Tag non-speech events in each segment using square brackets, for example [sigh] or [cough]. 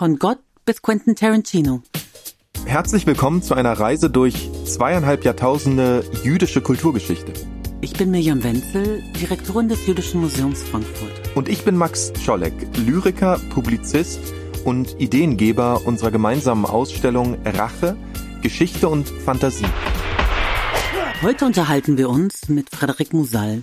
Von Gott bis Quentin Tarantino. Herzlich willkommen zu einer Reise durch zweieinhalb Jahrtausende jüdische Kulturgeschichte. Ich bin Mirjam Wenzel, Direktorin des Jüdischen Museums Frankfurt. Und ich bin Max Czolek, Lyriker, Publizist und Ideengeber unserer gemeinsamen Ausstellung Rache, Geschichte und Fantasie. Heute unterhalten wir uns mit Frederik Musal.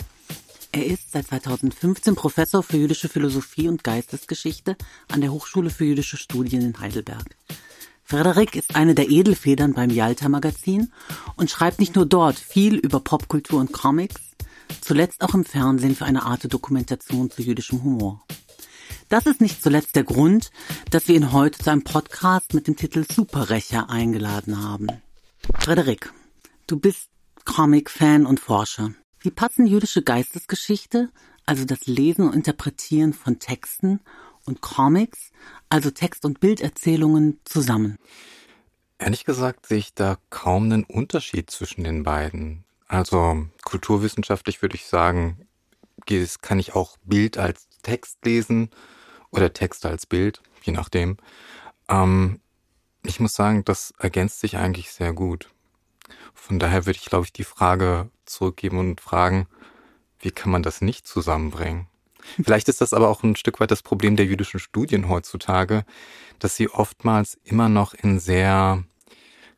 Er ist seit 2015 Professor für jüdische Philosophie und Geistesgeschichte an der Hochschule für jüdische Studien in Heidelberg. Frederik ist eine der Edelfedern beim Yalta Magazin und schreibt nicht nur dort viel über Popkultur und Comics, zuletzt auch im Fernsehen für eine Art Dokumentation zu jüdischem Humor. Das ist nicht zuletzt der Grund, dass wir ihn heute zu einem Podcast mit dem Titel Superrächer eingeladen haben. Frederik, du bist Comic-Fan und Forscher. Wie passen jüdische Geistesgeschichte, also das Lesen und Interpretieren von Texten und Comics, also Text- und Bilderzählungen, zusammen? Ehrlich gesagt sehe ich da kaum einen Unterschied zwischen den beiden. Also kulturwissenschaftlich würde ich sagen, kann ich auch Bild als Text lesen oder Text als Bild, je nachdem. Ähm, ich muss sagen, das ergänzt sich eigentlich sehr gut. Von daher würde ich, glaube ich, die Frage zurückgeben und fragen, wie kann man das nicht zusammenbringen? Vielleicht ist das aber auch ein Stück weit das Problem der jüdischen Studien heutzutage, dass sie oftmals immer noch in sehr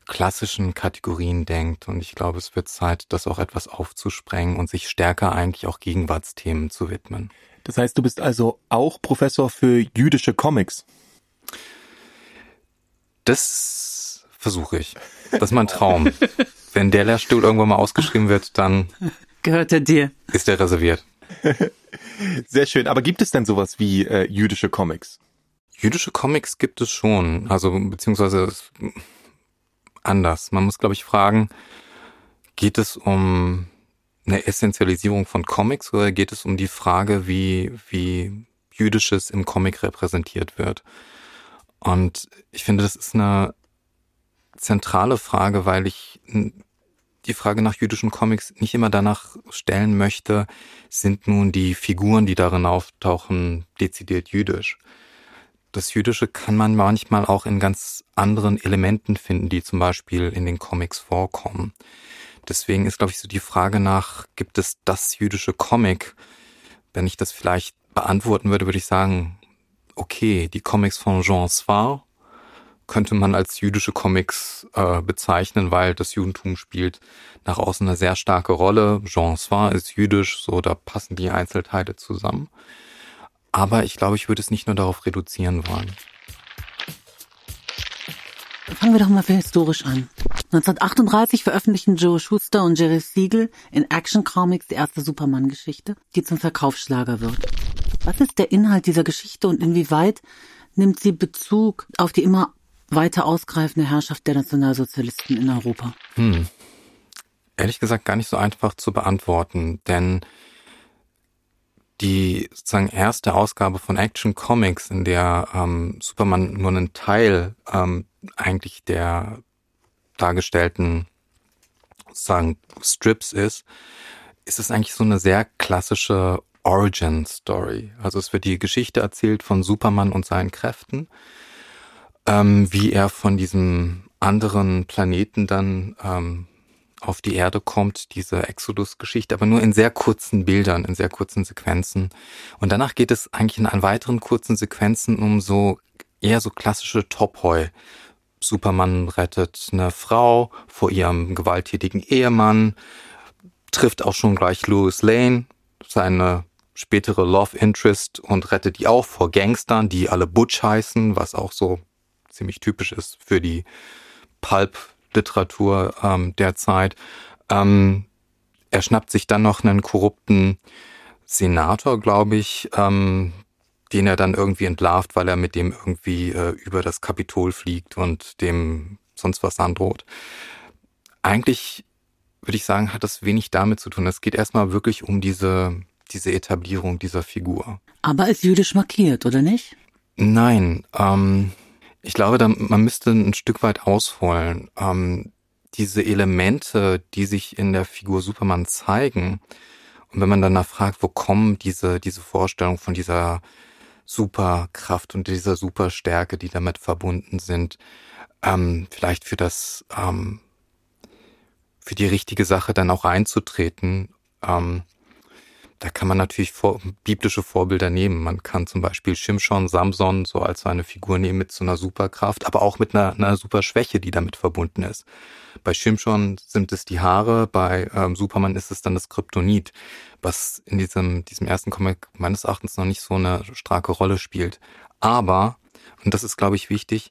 klassischen Kategorien denkt. Und ich glaube, es wird Zeit, das auch etwas aufzusprengen und sich stärker eigentlich auch Gegenwartsthemen zu widmen. Das heißt, du bist also auch Professor für jüdische Comics. Das versuche ich. Das ist mein Traum. [laughs] Wenn der Lehrstuhl irgendwann mal ausgeschrieben wird, dann [laughs] gehört er dir. Ist er reserviert. [laughs] Sehr schön. Aber gibt es denn sowas wie äh, jüdische Comics? Jüdische Comics gibt es schon. Also beziehungsweise anders. Man muss, glaube ich, fragen, geht es um eine Essentialisierung von Comics oder geht es um die Frage, wie, wie Jüdisches im Comic repräsentiert wird? Und ich finde, das ist eine zentrale Frage, weil ich die Frage nach jüdischen Comics nicht immer danach stellen möchte, sind nun die Figuren, die darin auftauchen, dezidiert jüdisch. Das Jüdische kann man manchmal auch in ganz anderen Elementen finden, die zum Beispiel in den Comics vorkommen. Deswegen ist, glaube ich, so die Frage nach, gibt es das jüdische Comic? Wenn ich das vielleicht beantworten würde, würde ich sagen, okay, die Comics von Jean Swar könnte man als jüdische Comics äh, bezeichnen, weil das Judentum spielt nach außen eine sehr starke Rolle. Jean Swar ist jüdisch, so da passen die Einzelteile zusammen. Aber ich glaube, ich würde es nicht nur darauf reduzieren wollen. Fangen wir doch mal historisch an. 1938 veröffentlichen Joe Schuster und Jerry Siegel in Action Comics die erste Superman-Geschichte, die zum Verkaufsschlager wird. Was ist der Inhalt dieser Geschichte und inwieweit nimmt sie Bezug auf die immer weiter ausgreifende Herrschaft der Nationalsozialisten in Europa? Hm. Ehrlich gesagt gar nicht so einfach zu beantworten, denn die sozusagen erste Ausgabe von Action Comics, in der ähm, Superman nur einen Teil ähm, eigentlich der dargestellten sozusagen Strips ist, ist es eigentlich so eine sehr klassische Origin Story. Also es wird die Geschichte erzählt von Superman und seinen Kräften, ähm, wie er von diesem anderen Planeten dann ähm, auf die Erde kommt, diese Exodus-Geschichte, aber nur in sehr kurzen Bildern, in sehr kurzen Sequenzen. Und danach geht es eigentlich in an weiteren kurzen Sequenzen um so eher so klassische Topoi. Superman rettet eine Frau vor ihrem gewalttätigen Ehemann, trifft auch schon gleich Louis Lane, seine spätere Love Interest und rettet die auch vor Gangstern, die alle Butch heißen, was auch so ziemlich typisch ist für die Pulp Literatur ähm, der Zeit. Ähm, er schnappt sich dann noch einen korrupten Senator, glaube ich, ähm, den er dann irgendwie entlarvt, weil er mit dem irgendwie äh, über das Kapitol fliegt und dem sonst was androht. Eigentlich würde ich sagen, hat das wenig damit zu tun. Es geht erstmal wirklich um diese, diese Etablierung dieser Figur. Aber ist jüdisch markiert, oder nicht? Nein, ähm, ich glaube, da, man müsste ein Stück weit ausholen. Ähm, diese Elemente, die sich in der Figur Superman zeigen, und wenn man danach fragt, wo kommen diese, diese Vorstellung von dieser Superkraft und dieser Superstärke, die damit verbunden sind, ähm, vielleicht für das, ähm, für die richtige Sache dann auch einzutreten. Ähm, da kann man natürlich vor, biblische Vorbilder nehmen. Man kann zum Beispiel Shimshon, Samson so als eine Figur nehmen mit so einer Superkraft, aber auch mit einer, einer Superschwäche, die damit verbunden ist. Bei Shimshon sind es die Haare, bei ähm, Superman ist es dann das Kryptonit, was in diesem, diesem ersten Comic meines Erachtens noch nicht so eine starke Rolle spielt. Aber, und das ist, glaube ich, wichtig,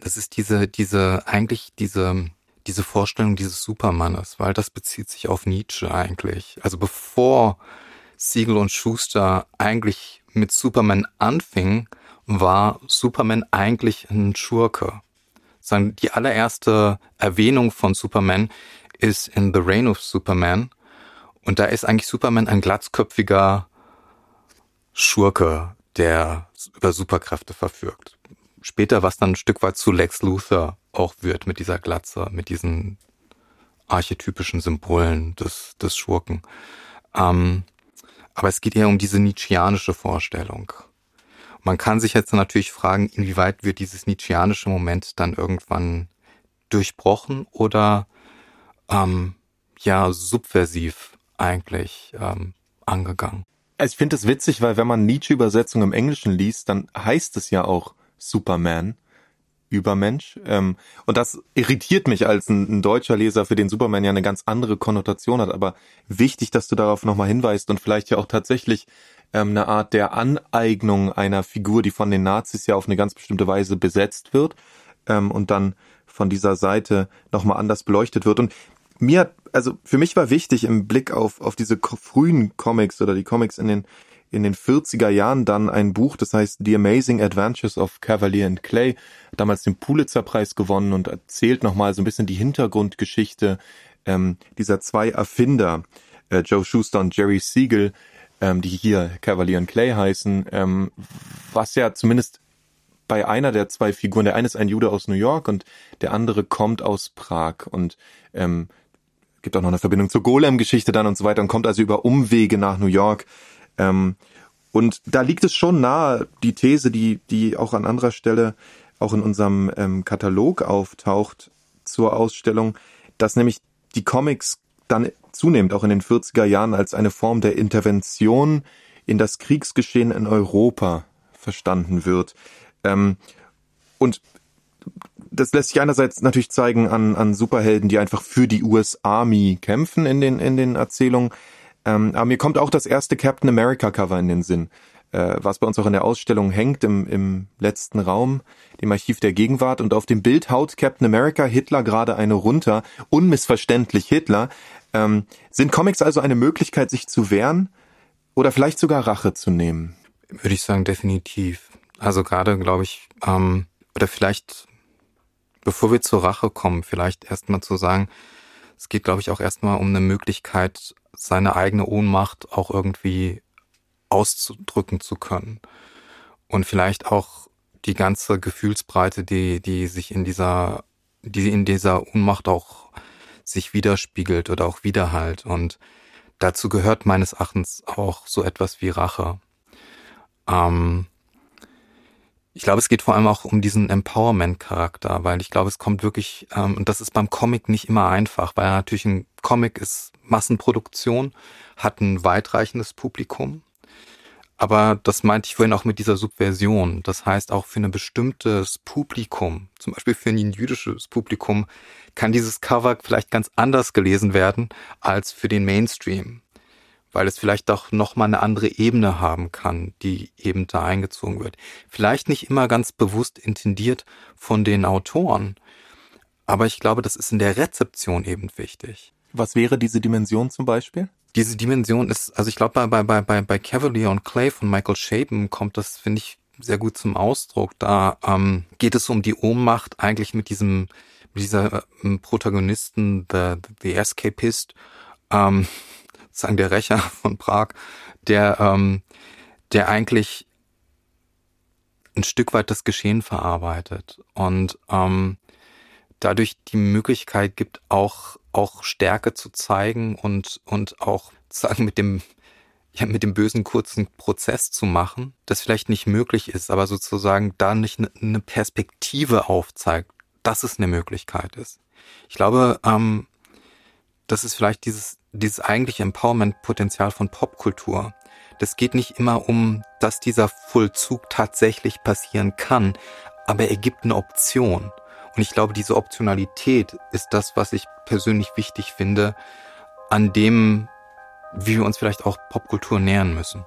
das ist diese, diese, eigentlich diese, diese Vorstellung dieses Supermannes, weil das bezieht sich auf Nietzsche eigentlich. Also bevor Siegel und Schuster eigentlich mit Superman anfing, war Superman eigentlich ein Schurke. Die allererste Erwähnung von Superman ist in The Reign of Superman. Und da ist eigentlich Superman ein glatzköpfiger Schurke, der über Superkräfte verfügt. Später, was dann ein Stück weit zu Lex Luthor auch wird mit dieser Glatze, mit diesen archetypischen Symbolen des, des Schurken. Ähm, aber es geht eher um diese Nietzscheanische Vorstellung. Man kann sich jetzt natürlich fragen, inwieweit wird dieses Nietzscheanische Moment dann irgendwann durchbrochen oder ähm, ja subversiv eigentlich ähm, angegangen. Also ich finde es witzig, weil wenn man Nietzsche-Übersetzung im Englischen liest, dann heißt es ja auch Superman. Übermensch. Ähm, und das irritiert mich als ein, ein, deutscher Leser, für den Superman ja eine ganz andere Konnotation hat. Aber wichtig, dass du darauf nochmal hinweist und vielleicht ja auch tatsächlich ähm, eine Art der Aneignung einer Figur, die von den Nazis ja auf eine ganz bestimmte Weise besetzt wird ähm, und dann von dieser Seite nochmal anders beleuchtet wird. Und mir, also für mich war wichtig im Blick auf, auf diese frühen Comics oder die Comics in den in den 40er Jahren dann ein Buch, das heißt The Amazing Adventures of Cavalier and Clay, damals den Pulitzer-Preis gewonnen und erzählt nochmal so ein bisschen die Hintergrundgeschichte ähm, dieser zwei Erfinder, äh, Joe Schuster und Jerry Siegel, ähm, die hier Cavalier and Clay heißen, ähm, was ja zumindest bei einer der zwei Figuren, der eine ist ein Jude aus New York und der andere kommt aus Prag und ähm, gibt auch noch eine Verbindung zur Golem-Geschichte dann und so weiter und kommt also über Umwege nach New York ähm, und da liegt es schon nahe, die These, die, die auch an anderer Stelle auch in unserem ähm, Katalog auftaucht zur Ausstellung, dass nämlich die Comics dann zunehmend auch in den 40er Jahren als eine Form der Intervention in das Kriegsgeschehen in Europa verstanden wird. Ähm, und das lässt sich einerseits natürlich zeigen an, an Superhelden, die einfach für die US Army kämpfen in den, in den Erzählungen. Ähm, aber mir kommt auch das erste Captain America Cover in den Sinn, äh, was bei uns auch in der Ausstellung hängt im, im letzten Raum, dem Archiv der Gegenwart. Und auf dem Bild haut Captain America Hitler gerade eine runter, unmissverständlich Hitler. Ähm, sind Comics also eine Möglichkeit, sich zu wehren oder vielleicht sogar Rache zu nehmen? Würde ich sagen, definitiv. Also gerade, glaube ich, ähm, oder vielleicht, bevor wir zur Rache kommen, vielleicht erstmal zu sagen, es geht, glaube ich, auch erstmal um eine Möglichkeit, seine eigene Ohnmacht auch irgendwie auszudrücken zu können. Und vielleicht auch die ganze Gefühlsbreite, die, die sich in dieser, die in dieser Ohnmacht auch sich widerspiegelt oder auch widerhalt. Und dazu gehört meines Erachtens auch so etwas wie Rache. Ähm, ich glaube, es geht vor allem auch um diesen Empowerment-Charakter, weil ich glaube, es kommt wirklich, ähm, und das ist beim Comic nicht immer einfach, weil natürlich ein Comic ist Massenproduktion, hat ein weitreichendes Publikum. Aber das meinte ich vorhin auch mit dieser Subversion. Das heißt, auch für ein bestimmtes Publikum, zum Beispiel für ein jüdisches Publikum, kann dieses Cover vielleicht ganz anders gelesen werden als für den Mainstream weil es vielleicht doch nochmal eine andere Ebene haben kann, die eben da eingezogen wird. Vielleicht nicht immer ganz bewusst intendiert von den Autoren, aber ich glaube, das ist in der Rezeption eben wichtig. Was wäre diese Dimension zum Beispiel? Diese Dimension ist, also ich glaube, bei, bei, bei, bei Cavalier und Clay von Michael Shapen kommt das, finde ich, sehr gut zum Ausdruck. Da ähm, geht es um die Ohnmacht eigentlich mit diesem, mit dieser äh, Protagonisten, the, the Escapist, ähm, sozusagen der Rächer von Prag, der, ähm, der eigentlich ein Stück weit das Geschehen verarbeitet und ähm, dadurch die Möglichkeit gibt, auch, auch Stärke zu zeigen und, und auch sagen mit dem, ja, mit dem bösen kurzen Prozess zu machen, das vielleicht nicht möglich ist, aber sozusagen da nicht eine Perspektive aufzeigt, dass es eine Möglichkeit ist. Ich glaube, ähm, das ist vielleicht dieses, dieses eigentliche Empowerment-Potenzial von Popkultur. Das geht nicht immer um, dass dieser Vollzug tatsächlich passieren kann, aber er gibt eine Option. Und ich glaube, diese Optionalität ist das, was ich persönlich wichtig finde, an dem, wie wir uns vielleicht auch Popkultur nähern müssen.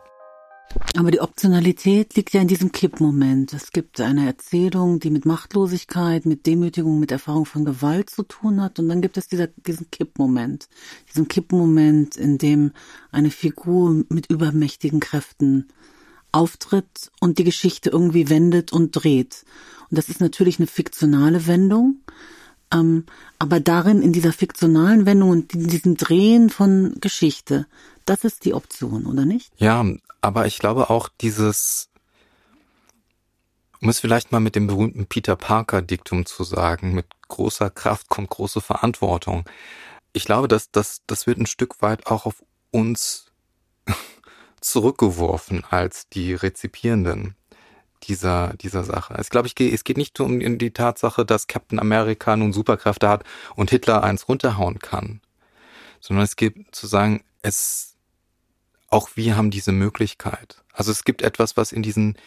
Aber die Optionalität liegt ja in diesem Kippmoment. Es gibt eine Erzählung, die mit Machtlosigkeit, mit Demütigung, mit Erfahrung von Gewalt zu tun hat. Und dann gibt es dieser, diesen Kippmoment. Diesen Kippmoment, in dem eine Figur mit übermächtigen Kräften auftritt und die Geschichte irgendwie wendet und dreht. Und das ist natürlich eine fiktionale Wendung. Ähm, aber darin, in dieser fiktionalen Wendung und in diesem Drehen von Geschichte, das ist die Option, oder nicht? Ja, aber ich glaube auch dieses, um es vielleicht mal mit dem berühmten Peter Parker Diktum zu sagen, mit großer Kraft kommt große Verantwortung. Ich glaube, dass das, das wird ein Stück weit auch auf uns [laughs] zurückgeworfen als die Rezipierenden dieser, dieser Sache. Ich glaube, ich gehe, es geht nicht um die Tatsache, dass Captain America nun Superkräfte hat und Hitler eins runterhauen kann, sondern es geht zu sagen, es, auch wir haben diese Möglichkeit. Also es gibt etwas, was in diesen,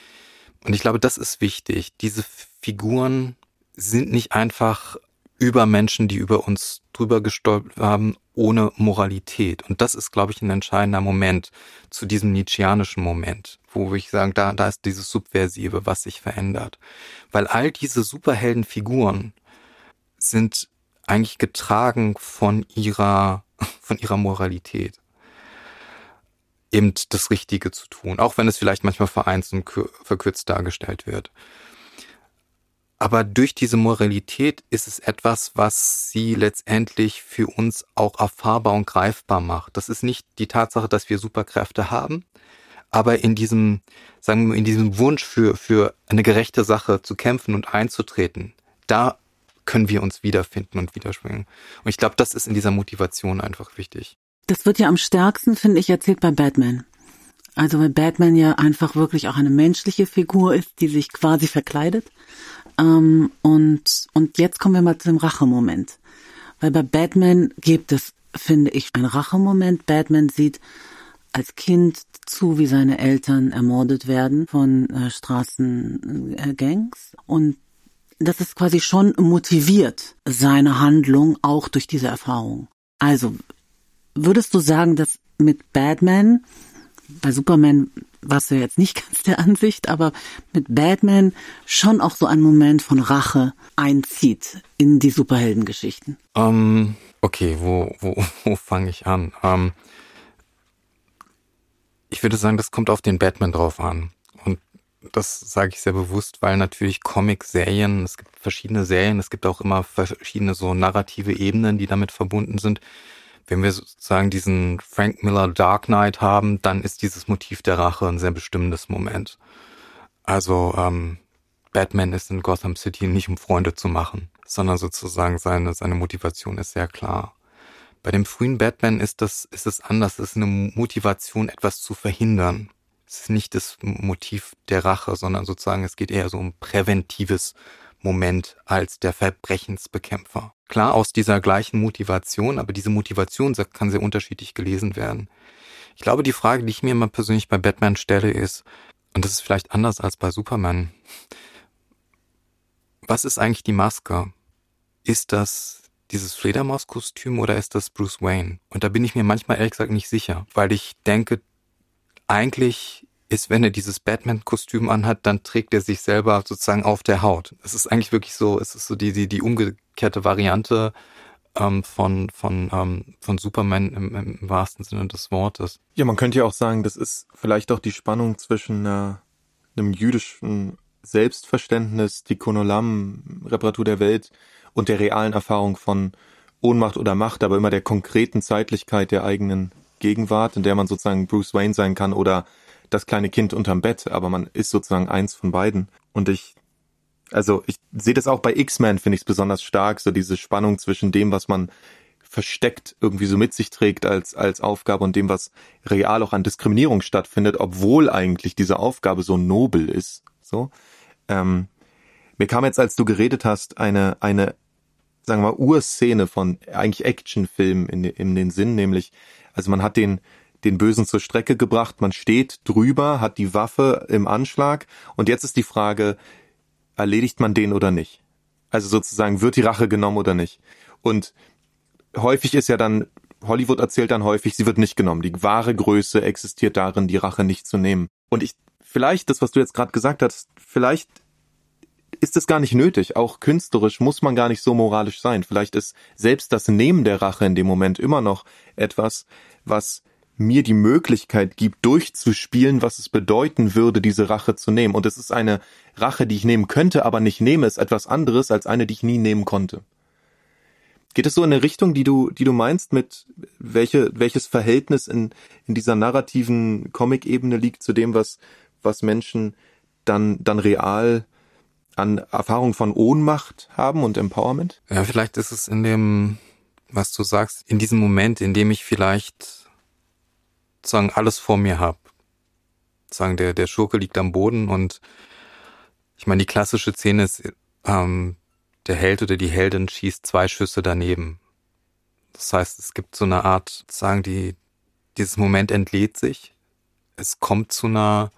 und ich glaube, das ist wichtig. Diese Figuren sind nicht einfach über Menschen, die über uns drüber gestolpert haben, ohne Moralität. Und das ist, glaube ich, ein entscheidender Moment zu diesem Nietzscheanischen Moment, wo ich sagen, da, da ist dieses Subversive, was sich verändert. Weil all diese Superheldenfiguren sind eigentlich getragen von ihrer, [laughs] von ihrer Moralität. Eben das Richtige zu tun, auch wenn es vielleicht manchmal vereinzelt und verkürzt dargestellt wird. Aber durch diese Moralität ist es etwas, was sie letztendlich für uns auch erfahrbar und greifbar macht. Das ist nicht die Tatsache, dass wir Superkräfte haben, aber in diesem, sagen wir, in diesem Wunsch für, für eine gerechte Sache zu kämpfen und einzutreten, da können wir uns wiederfinden und widerspringen. Und ich glaube, das ist in dieser Motivation einfach wichtig. Das wird ja am stärksten, finde ich, erzählt bei Batman. Also weil Batman ja einfach wirklich auch eine menschliche Figur ist, die sich quasi verkleidet ähm, und, und jetzt kommen wir mal zu dem Rachemoment. Weil bei Batman gibt es, finde ich, einen Rachemoment. Batman sieht als Kind zu, wie seine Eltern ermordet werden von äh, Straßengangs. Und das ist quasi schon motiviert, seine Handlung auch durch diese Erfahrung. Also, würdest du sagen, dass mit Batman, bei Superman warst du jetzt nicht [laughs] ganz der Ansicht, aber mit Batman schon auch so ein Moment von Rache einzieht in die Superheldengeschichten. Um, ähm, okay, wo, wo, [laughs] wo fange ich an? Um, ähm, ich würde sagen, das kommt auf den Batman drauf an. Und das sage ich sehr bewusst, weil natürlich Comic-Serien, es gibt verschiedene Serien, es gibt auch immer verschiedene so narrative Ebenen, die damit verbunden sind wenn wir sozusagen diesen Frank Miller Dark Knight haben, dann ist dieses Motiv der Rache ein sehr bestimmendes Moment. Also ähm, Batman ist in Gotham City nicht um Freunde zu machen, sondern sozusagen seine, seine Motivation ist sehr klar. Bei dem frühen Batman ist das, ist es anders. Es ist eine Motivation, etwas zu verhindern. Es ist nicht das Motiv der Rache, sondern sozusagen, es geht eher so um präventives Moment als der Verbrechensbekämpfer. Klar aus dieser gleichen Motivation, aber diese Motivation kann sehr unterschiedlich gelesen werden. Ich glaube, die Frage, die ich mir immer persönlich bei Batman stelle, ist, und das ist vielleicht anders als bei Superman, was ist eigentlich die Maske? Ist das dieses Fledermauskostüm oder ist das Bruce Wayne? Und da bin ich mir manchmal ehrlich gesagt nicht sicher, weil ich denke, eigentlich ist, wenn er dieses Batman-Kostüm anhat, dann trägt er sich selber sozusagen auf der Haut. Es ist eigentlich wirklich so, es ist so die, die, die umgekehrte Variante ähm, von, von, ähm, von Superman im, im wahrsten Sinne des Wortes. Ja, man könnte ja auch sagen, das ist vielleicht auch die Spannung zwischen äh, einem jüdischen Selbstverständnis, die Konolam-Reparatur der Welt und der realen Erfahrung von Ohnmacht oder Macht, aber immer der konkreten Zeitlichkeit der eigenen Gegenwart, in der man sozusagen Bruce Wayne sein kann oder das kleine Kind unterm Bett, aber man ist sozusagen eins von beiden. Und ich, also ich sehe das auch bei X-Men, finde ich es besonders stark, so diese Spannung zwischen dem, was man versteckt irgendwie so mit sich trägt als, als Aufgabe und dem, was real auch an Diskriminierung stattfindet, obwohl eigentlich diese Aufgabe so nobel ist. So. Ähm, mir kam jetzt, als du geredet hast, eine, eine, sagen wir mal, Urszene von eigentlich Actionfilm in, in den Sinn, nämlich, also man hat den, den Bösen zur Strecke gebracht, man steht drüber, hat die Waffe im Anschlag und jetzt ist die Frage, erledigt man den oder nicht? Also sozusagen, wird die Rache genommen oder nicht? Und häufig ist ja dann, Hollywood erzählt dann häufig, sie wird nicht genommen. Die wahre Größe existiert darin, die Rache nicht zu nehmen. Und ich, vielleicht, das, was du jetzt gerade gesagt hast, vielleicht ist es gar nicht nötig. Auch künstlerisch muss man gar nicht so moralisch sein. Vielleicht ist selbst das Nehmen der Rache in dem Moment immer noch etwas, was mir die Möglichkeit gibt, durchzuspielen, was es bedeuten würde, diese Rache zu nehmen. Und es ist eine Rache, die ich nehmen könnte, aber nicht nehme, ist etwas anderes als eine, die ich nie nehmen konnte. Geht es so in eine Richtung, die du, die du meinst, mit welche, welches Verhältnis in, in dieser narrativen Comic-Ebene liegt zu dem, was, was Menschen dann, dann real an Erfahrung von Ohnmacht haben und Empowerment? Ja, vielleicht ist es in dem, was du sagst, in diesem Moment, in dem ich vielleicht sagen alles vor mir habe. Sagen der der Schurke liegt am Boden und ich meine die klassische Szene ist ähm, der Held oder die Heldin schießt zwei Schüsse daneben. Das heißt, es gibt so eine Art, sagen die, dieses Moment entlädt sich. Es kommt zu einer,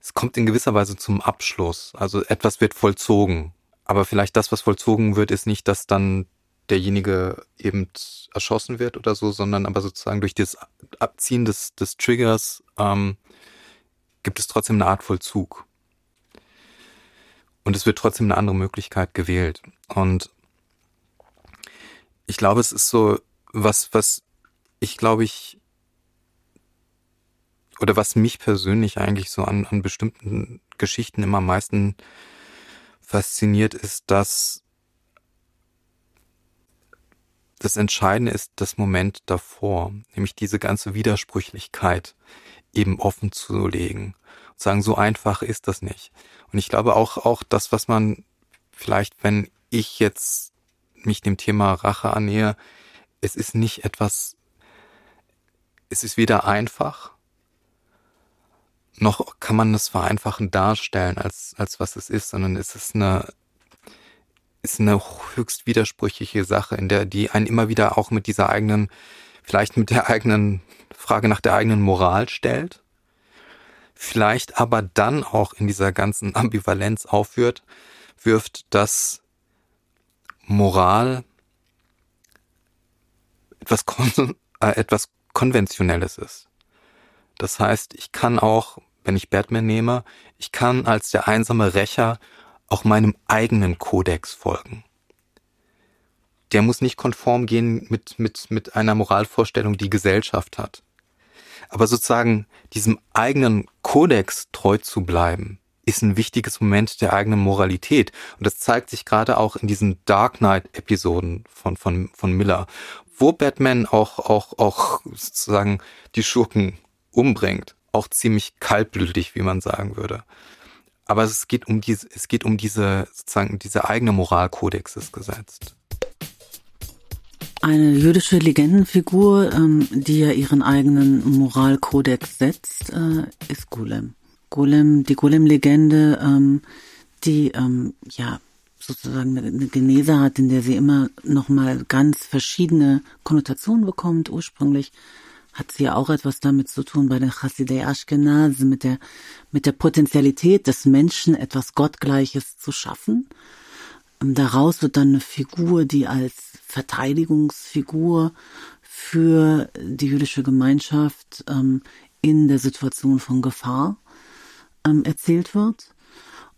es kommt in gewisser Weise zum Abschluss. Also etwas wird vollzogen. Aber vielleicht das, was vollzogen wird, ist nicht, dass dann derjenige eben erschossen wird oder so, sondern aber sozusagen durch das Abziehen des, des Triggers ähm, gibt es trotzdem eine Art Vollzug. Und es wird trotzdem eine andere Möglichkeit gewählt. Und ich glaube, es ist so, was, was ich glaube ich, oder was mich persönlich eigentlich so an, an bestimmten Geschichten immer am meisten fasziniert, ist, dass das Entscheidende ist das Moment davor, nämlich diese ganze Widersprüchlichkeit eben offen zu legen und sagen, so einfach ist das nicht. Und ich glaube auch, auch das, was man vielleicht, wenn ich jetzt mich dem Thema Rache annähe, es ist nicht etwas, es ist weder einfach, noch kann man das vereinfachen darstellen als, als was es ist, sondern es ist eine, ist eine höchst widersprüchliche Sache, in der die einen immer wieder auch mit dieser eigenen, vielleicht mit der eigenen Frage nach der eigenen Moral stellt vielleicht aber dann auch in dieser ganzen Ambivalenz aufführt, wirft, dass Moral etwas, kon äh, etwas Konventionelles ist. Das heißt, ich kann auch, wenn ich Batman nehme, ich kann als der einsame Rächer auch meinem eigenen Kodex folgen. Der muss nicht konform gehen mit, mit, mit einer Moralvorstellung, die Gesellschaft hat. Aber sozusagen diesem eigenen Kodex treu zu bleiben, ist ein wichtiges Moment der eigenen Moralität. Und das zeigt sich gerade auch in diesen Dark Knight-Episoden von, von, von Miller, wo Batman auch, auch, auch sozusagen die Schurken umbringt. Auch ziemlich kaltblütig, wie man sagen würde. Aber es geht um diese, es geht um diese, sozusagen, diese eigene Moralkodex ist gesetzt. Eine jüdische Legendenfigur, ähm, die ja ihren eigenen Moralkodex setzt, äh, ist Golem. Golem, die Golem-Legende, ähm, die ähm, ja sozusagen eine, Genese hat, in der sie immer noch mal ganz verschiedene Konnotationen bekommt. Ursprünglich hat sie ja auch etwas damit zu tun bei den Chassidei Ashkenaz mit der mit der Potentialität des Menschen etwas Gottgleiches zu schaffen. Daraus wird dann eine Figur, die als Verteidigungsfigur für die jüdische Gemeinschaft ähm, in der Situation von Gefahr ähm, erzählt wird.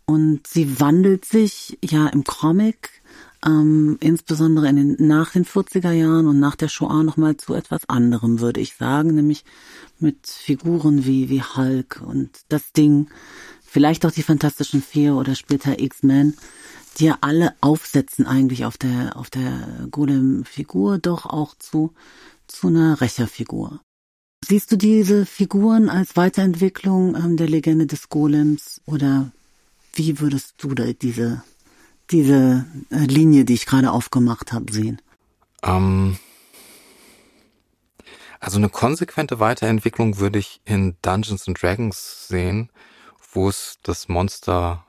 Und sie wandelt sich ja im Comic, ähm, insbesondere in den, nach den 40er Jahren und nach der Shoah nochmal zu etwas anderem, würde ich sagen, nämlich mit Figuren wie, wie Hulk und das Ding, vielleicht auch die Fantastischen Vier oder später X-Men, die ja alle aufsetzen eigentlich auf der, auf der Golem-Figur, doch auch zu, zu einer Rächerfigur. Siehst du diese Figuren als Weiterentwicklung ähm, der Legende des Golems oder wie würdest du da diese, diese äh, Linie, die ich gerade aufgemacht habe, sehen? Ähm, Also eine konsequente Weiterentwicklung würde ich in Dungeons and Dragons sehen, wo es das Monster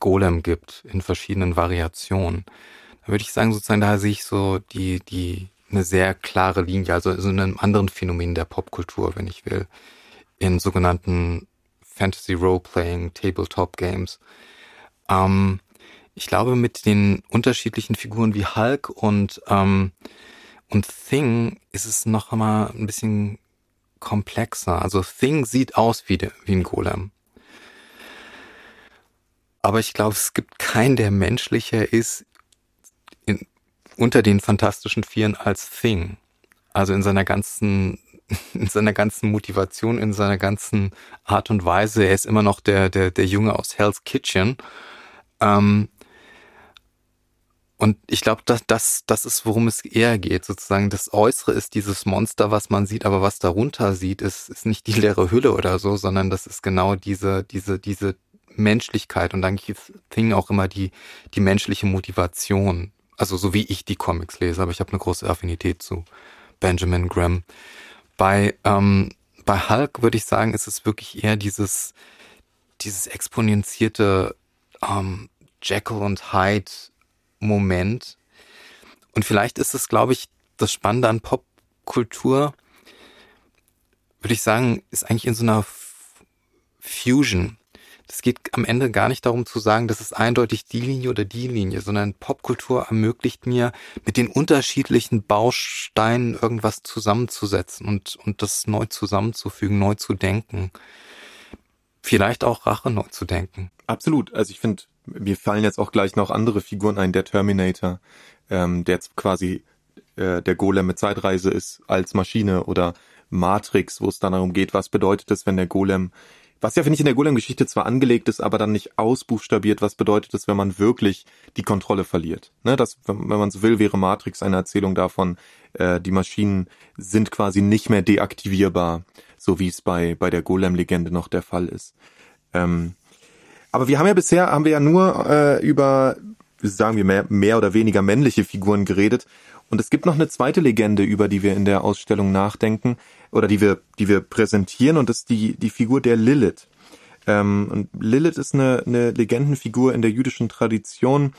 Golem gibt in verschiedenen Variationen. Da würde ich sagen, sozusagen, da sehe ich so die, die, eine sehr klare Linie, also so in einem anderen Phänomen der Popkultur, wenn ich will, in sogenannten Fantasy Role-Playing, Tabletop Games. Ähm, ich glaube, mit den unterschiedlichen Figuren wie Hulk und, ähm, und Thing ist es noch einmal ein bisschen komplexer. Also Thing sieht aus wie, wie ein Golem. Aber ich glaube, es gibt keinen, der menschlicher ist in, unter den Fantastischen Vieren als Thing. Also in seiner ganzen, [laughs] in seiner ganzen Motivation, in seiner ganzen Art und Weise. Er ist immer noch der, der, der Junge aus Hell's Kitchen. Ähm, und ich glaube, das, das, das ist, worum es eher geht. Sozusagen das Äußere ist dieses Monster, was man sieht, aber was darunter sieht, ist, ist nicht die leere Hülle oder so, sondern das ist genau diese, diese, diese Menschlichkeit und eigentlich Thing auch immer die, die menschliche Motivation. Also so wie ich die Comics lese, aber ich habe eine große Affinität zu Benjamin Graham. Bei, ähm, bei Hulk würde ich sagen, ist es wirklich eher dieses, dieses exponentierte ähm, Jekyll und Hyde Moment. Und vielleicht ist es, glaube ich, das Spannende an Popkultur, würde ich sagen, ist eigentlich in so einer Fusion. Es geht am Ende gar nicht darum zu sagen, das ist eindeutig die Linie oder die Linie, sondern Popkultur ermöglicht mir, mit den unterschiedlichen Bausteinen irgendwas zusammenzusetzen und, und das neu zusammenzufügen, neu zu denken. Vielleicht auch Rache neu zu denken. Absolut. Also ich finde, mir fallen jetzt auch gleich noch andere Figuren ein. Der Terminator, ähm, der jetzt quasi äh, der Golem mit Zeitreise ist als Maschine oder Matrix, wo es dann darum geht, was bedeutet es, wenn der Golem was ja, finde ich, in der Golem-Geschichte zwar angelegt ist, aber dann nicht ausbuchstabiert, was bedeutet es, wenn man wirklich die Kontrolle verliert. Ne, das, wenn, wenn man so will, wäre Matrix eine Erzählung davon, äh, die Maschinen sind quasi nicht mehr deaktivierbar, so wie es bei, bei der Golem-Legende noch der Fall ist. Ähm, aber wir haben ja bisher, haben wir ja nur äh, über, sagen wir mehr, mehr oder weniger männliche Figuren geredet. Und es gibt noch eine zweite Legende, über die wir in der Ausstellung nachdenken oder die wir, die wir präsentieren, und das ist die, die Figur der Lilith. Ähm, und Lilith ist eine, eine Legendenfigur in der jüdischen Tradition,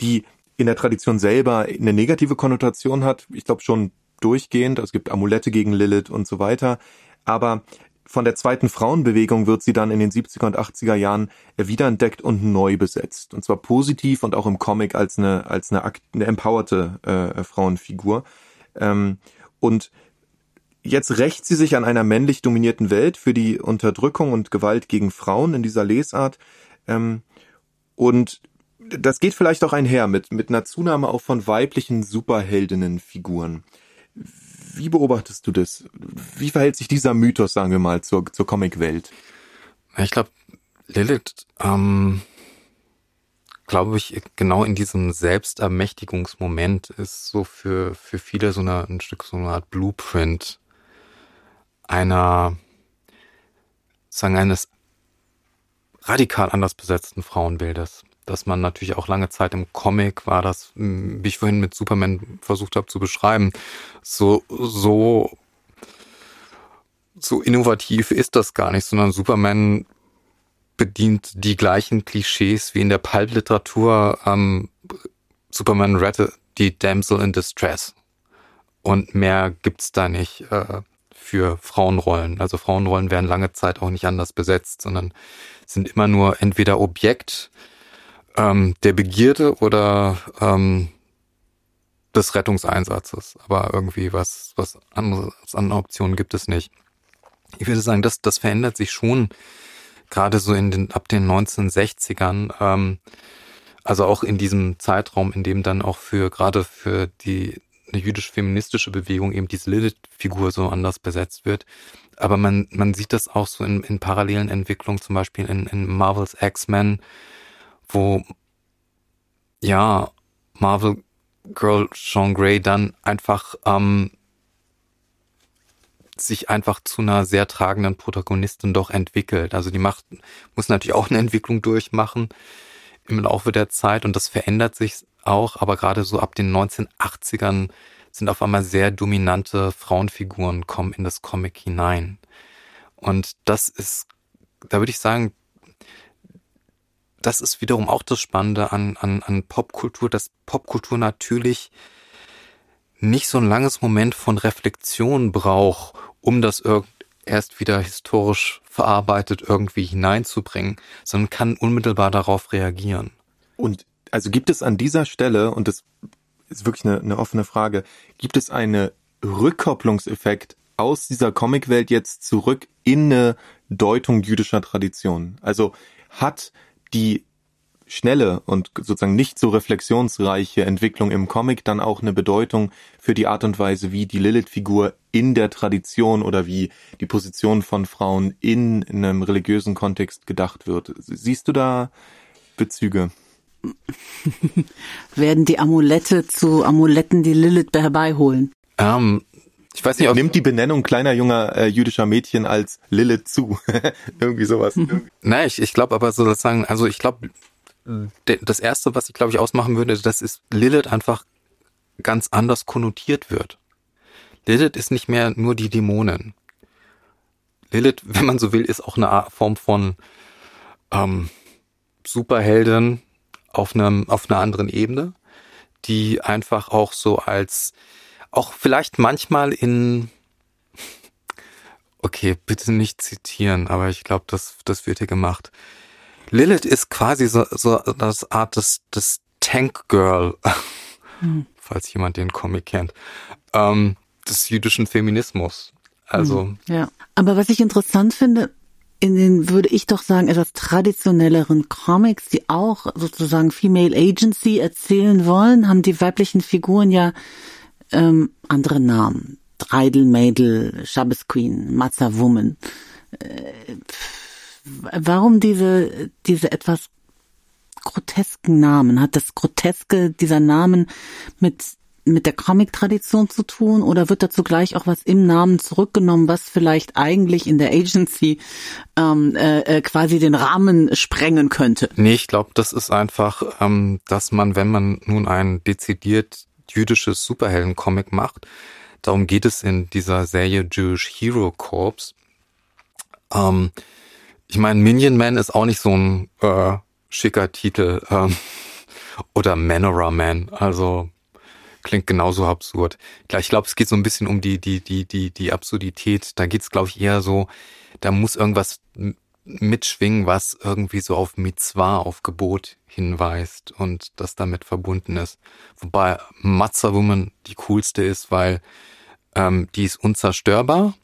die in der Tradition selber eine negative Konnotation hat. Ich glaube schon durchgehend. Es gibt Amulette gegen Lilith und so weiter. Aber von der zweiten Frauenbewegung wird sie dann in den 70er und 80er Jahren wiederentdeckt und neu besetzt. Und zwar positiv und auch im Comic als eine, als eine, eine empowerte äh, Frauenfigur. Ähm, und jetzt rächt sie sich an einer männlich dominierten Welt für die Unterdrückung und Gewalt gegen Frauen in dieser Lesart. Ähm, und das geht vielleicht auch einher mit, mit einer Zunahme auch von weiblichen Superheldinnenfiguren. Wie beobachtest du das? Wie verhält sich dieser Mythos, sagen wir mal, zur, zur Comicwelt? Ich glaube, Lilith, ähm, glaube ich, genau in diesem Selbstermächtigungsmoment ist so für, für viele so eine, ein Stück so eine Art Blueprint einer, sagen eines radikal anders besetzten Frauenbildes dass man natürlich auch lange Zeit im Comic war, das, wie ich vorhin mit Superman versucht habe zu beschreiben, so, so, so innovativ ist das gar nicht, sondern Superman bedient die gleichen Klischees wie in der Pulp-Literatur. Ähm, Superman rettet die Damsel in Distress. Und mehr gibt's da nicht äh, für Frauenrollen. Also Frauenrollen werden lange Zeit auch nicht anders besetzt, sondern sind immer nur entweder Objekt ähm, der Begierde oder ähm, des Rettungseinsatzes. Aber irgendwie was, was anderes an Optionen gibt es nicht. Ich würde sagen, das, das verändert sich schon gerade so in den, ab den 1960ern, ähm, also auch in diesem Zeitraum, in dem dann auch für, gerade für die, jüdisch-feministische Bewegung eben diese Lilith-Figur so anders besetzt wird. Aber man, man sieht das auch so in, in parallelen Entwicklungen, zum Beispiel in, in Marvels X-Men, wo ja Marvel Girl Sean Grey dann einfach ähm, sich einfach zu einer sehr tragenden Protagonistin doch entwickelt. Also die macht, muss natürlich auch eine Entwicklung durchmachen im Laufe der Zeit und das verändert sich auch, aber gerade so ab den 1980ern sind auf einmal sehr dominante Frauenfiguren, kommen in das Comic hinein. Und das ist, da würde ich sagen, das ist wiederum auch das Spannende an, an, an Popkultur, dass Popkultur natürlich nicht so ein langes Moment von Reflexion braucht, um das erst wieder historisch verarbeitet irgendwie hineinzubringen, sondern kann unmittelbar darauf reagieren. Und also gibt es an dieser Stelle, und das ist wirklich eine, eine offene Frage, gibt es einen Rückkopplungseffekt aus dieser Comicwelt jetzt zurück in eine Deutung jüdischer Tradition? Also hat die schnelle und sozusagen nicht so reflexionsreiche Entwicklung im Comic dann auch eine Bedeutung für die Art und Weise, wie die Lilith-Figur in der Tradition oder wie die Position von Frauen in einem religiösen Kontext gedacht wird. Siehst du da Bezüge? [laughs] Werden die Amulette zu Amuletten, die Lilith herbeiholen? Ähm, ich weiß nicht, ob nimmt die Benennung kleiner junger äh, jüdischer Mädchen als Lilith zu. [laughs] Irgendwie sowas. Mhm. Nein, ich, ich glaube aber sozusagen, also ich glaube, das erste, was ich glaube ich ausmachen würde, das ist Lilith einfach ganz anders konnotiert wird. Lilith ist nicht mehr nur die Dämonin. Lilith, [laughs] wenn man so will, ist auch eine Form von ähm, Superheldin auf einem auf einer anderen Ebene, die einfach auch so als auch vielleicht manchmal in okay, bitte nicht zitieren, aber ich glaube, das das wird hier gemacht. Lilith ist quasi so, so das Art des, des Tank Girl, hm. [laughs] falls jemand den Comic kennt, ähm, des jüdischen Feminismus. Also hm, ja, aber was ich interessant finde, in den, würde ich doch sagen, etwas traditionelleren Comics, die auch sozusagen Female Agency erzählen wollen, haben die weiblichen Figuren ja ähm, andere Namen. Dreidel, Mädel, Shabbos Queen, Matzah Woman. Äh, warum diese, diese etwas grotesken Namen? Hat das Groteske dieser Namen mit mit der Comic-Tradition zu tun oder wird dazu gleich auch was im Namen zurückgenommen, was vielleicht eigentlich in der Agency ähm, äh, äh quasi den Rahmen sprengen könnte? Nee, ich glaube, das ist einfach, ähm, dass man, wenn man nun ein dezidiert jüdisches Superhelden-Comic macht, darum geht es in dieser Serie Jewish Hero Corps, ähm, ich meine, Minion Man ist auch nicht so ein äh, schicker Titel. Ähm, [laughs] oder Manora Man. Also klingt genauso absurd. Klar, ich glaube, es geht so ein bisschen um die, die, die, die, die Absurdität. Da geht's, glaube ich, eher so, da muss irgendwas mitschwingen, was irgendwie so auf Mitzvah, auf Gebot hinweist und das damit verbunden ist. Wobei Matza Woman die coolste ist, weil ähm, die ist unzerstörbar.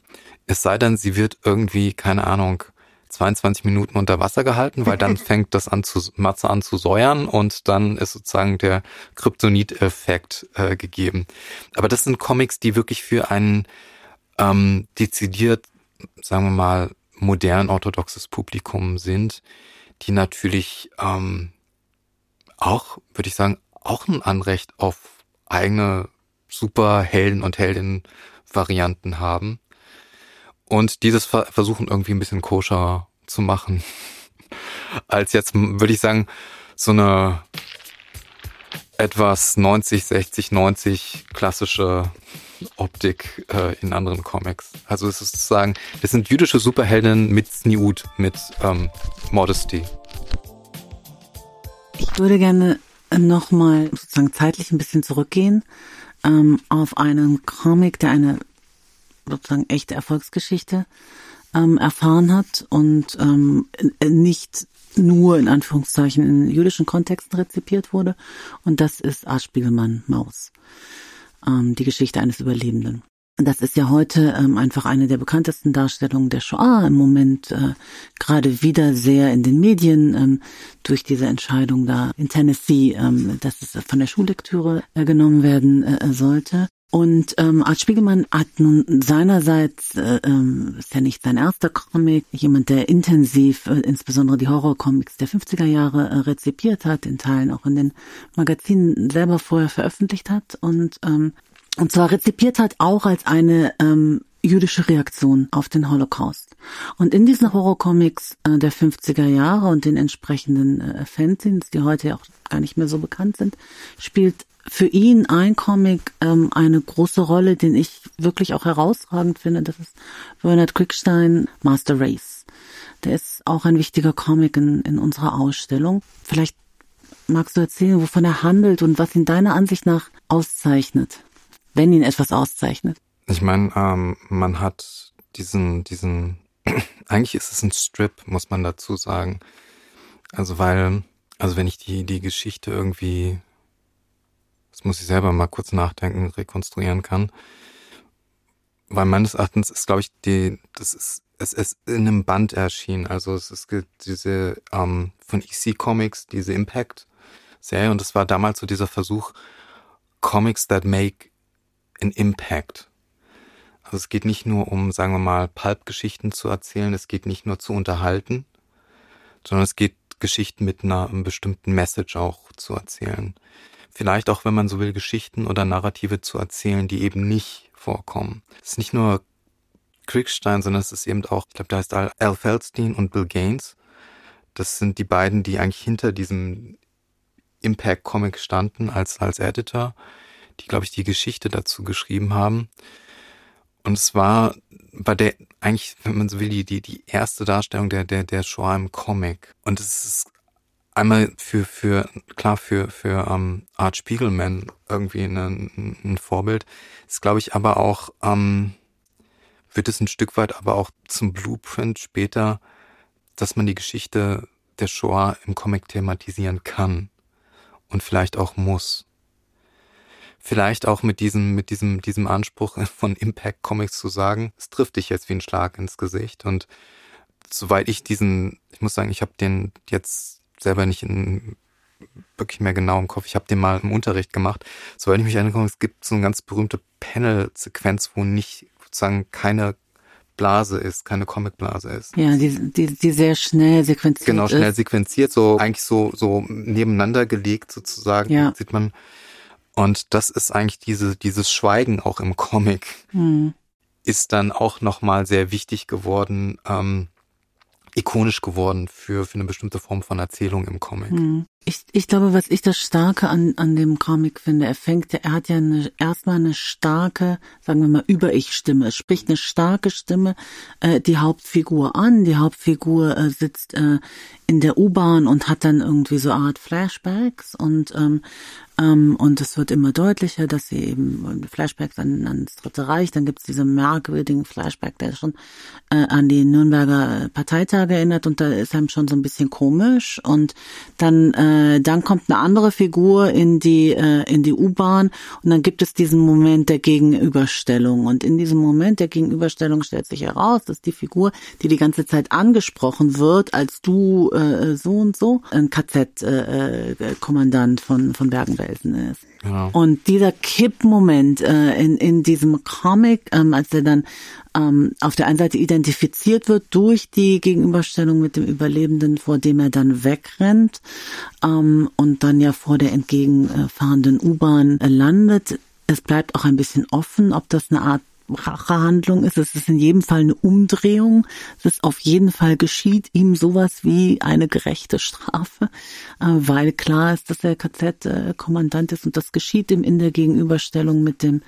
Es sei denn, sie wird irgendwie, keine Ahnung, 22 Minuten unter Wasser gehalten, weil dann [laughs] fängt das an zu, Matze an zu säuern und dann ist sozusagen der Kryptonit-Effekt äh, gegeben. Aber das sind Comics, die wirklich für ein ähm, dezidiert, sagen wir mal, modern orthodoxes Publikum sind, die natürlich ähm, auch, würde ich sagen, auch ein Anrecht auf eigene Superhelden und Heldinnen-Varianten haben und dieses versuchen irgendwie ein bisschen koscher zu machen. [laughs] Als jetzt, würde ich sagen, so eine etwas 90, 60, 90 klassische Optik äh, in anderen Comics. Also es ist sozusagen, das sind jüdische Superheldinnen mit Sniut, mit ähm, Modesty. Ich würde gerne nochmal sozusagen zeitlich ein bisschen zurückgehen ähm, auf einen Comic, der eine sozusagen echte Erfolgsgeschichte ähm, erfahren hat und ähm, nicht nur in Anführungszeichen in jüdischen Kontexten rezipiert wurde. Und das ist A. Spiegelmann Maus, ähm, die Geschichte eines Überlebenden. Das ist ja heute ähm, einfach eine der bekanntesten Darstellungen der Shoah im Moment äh, gerade wieder sehr in den Medien ähm, durch diese Entscheidung da in Tennessee, ähm, dass es von der Schullektüre äh, genommen werden äh, sollte. Und ähm, Art Spiegelmann hat nun seinerseits, äh, ähm, ist ja nicht sein erster Comic, jemand, der intensiv äh, insbesondere die Horrorcomics der 50er Jahre äh, rezipiert hat, in Teilen auch in den Magazinen selber vorher veröffentlicht hat und ähm, und zwar rezipiert hat auch als eine ähm, jüdische Reaktion auf den Holocaust. Und in diesen Horrorcomics äh, der 50er Jahre und den entsprechenden äh, Fanzines, die heute ja auch gar nicht mehr so bekannt sind, spielt für ihn ein Comic ähm, eine große Rolle, den ich wirklich auch herausragend finde. Das ist Bernard Quickstein, Master Race. Der ist auch ein wichtiger Comic in, in unserer Ausstellung. Vielleicht magst du erzählen, wovon er handelt und was ihn deiner Ansicht nach auszeichnet, wenn ihn etwas auszeichnet? Ich meine, ähm, man hat diesen, diesen, [clears throat] eigentlich ist es ein Strip, muss man dazu sagen. Also weil, also wenn ich die, die Geschichte irgendwie das muss ich selber mal kurz nachdenken, rekonstruieren kann. Weil meines Erachtens ist, glaube ich, die, das ist, es ist in einem Band erschienen. Also es ist diese ähm, von EC Comics, diese Impact-Serie. Und es war damals so dieser Versuch, Comics that make an impact. Also es geht nicht nur um, sagen wir mal, Pulp-Geschichten zu erzählen, es geht nicht nur zu unterhalten, sondern es geht Geschichten mit einer bestimmten Message auch zu erzählen vielleicht auch, wenn man so will, Geschichten oder Narrative zu erzählen, die eben nicht vorkommen. Es ist nicht nur Kriegstein, sondern es ist eben auch, ich glaube, da heißt Al Feldstein und Bill Gaines. Das sind die beiden, die eigentlich hinter diesem Impact Comic standen als, als Editor, die, glaube ich, die Geschichte dazu geschrieben haben. Und es war bei der eigentlich, wenn man so will, die, die, die erste Darstellung der, der, der Shoah im Comic. Und es ist einmal für, für, klar, für, für ähm, Art Spiegelman irgendwie ein, ein Vorbild. Ist, glaube ich, aber auch, ähm, wird es ein Stück weit aber auch zum Blueprint später, dass man die Geschichte der Shoah im Comic thematisieren kann und vielleicht auch muss. Vielleicht auch mit diesem, mit diesem, diesem Anspruch von Impact Comics zu sagen, es trifft dich jetzt wie ein Schlag ins Gesicht und soweit ich diesen, ich muss sagen, ich habe den jetzt selber nicht in, wirklich mehr genau im Kopf. Ich habe den mal im Unterricht gemacht. Soweit ich mich erinnere, es gibt so eine ganz berühmte Panel-Sequenz, wo nicht sozusagen keine Blase ist, keine Comic-Blase ist. Ja, die, die, die sehr schnell sequenziert Genau, schnell ist. sequenziert, so eigentlich so, so nebeneinander gelegt sozusagen, ja. sieht man. Und das ist eigentlich diese, dieses Schweigen auch im Comic. Hm. Ist dann auch nochmal sehr wichtig geworden, ähm, ikonisch geworden für, für eine bestimmte Form von Erzählung im Comic. Hm. Ich, ich glaube, was ich das Starke an, an dem Comic finde, er fängt, er hat ja eine, erstmal eine starke, sagen wir mal, Über-Ich-Stimme. Es spricht eine starke Stimme äh, die Hauptfigur an. Die Hauptfigur äh, sitzt äh, in der U-Bahn und hat dann irgendwie so Art Flashbacks und ähm, ähm, und es wird immer deutlicher, dass sie eben Flashbacks an, an das Dritte Reich, dann gibt es diese merkwürdigen Flashback, der schon äh, an die Nürnberger Parteitage erinnert und da ist einem schon so ein bisschen komisch und dann äh, dann kommt eine andere Figur in die äh, in die U-Bahn und dann gibt es diesen Moment der Gegenüberstellung und in diesem Moment der Gegenüberstellung stellt sich heraus, dass die Figur, die die ganze Zeit angesprochen wird, als du äh, so und so, ein KZ-Kommandant äh, äh von von Bergen-Belsen ist. Genau. Und dieser Kippmoment äh, in, in diesem Comic, ähm, als er dann ähm, auf der einen Seite identifiziert wird durch die Gegenüberstellung mit dem Überlebenden, vor dem er dann wegrennt ähm, und dann ja vor der entgegenfahrenden U-Bahn landet. Es bleibt auch ein bisschen offen, ob das eine Art Rachehandlung ist. Es ist in jedem Fall eine Umdrehung. Es ist auf jeden Fall geschieht ihm sowas wie eine gerechte Strafe, äh, weil klar ist, dass er KZ-Kommandant ist und das geschieht ihm in der Gegenüberstellung mit dem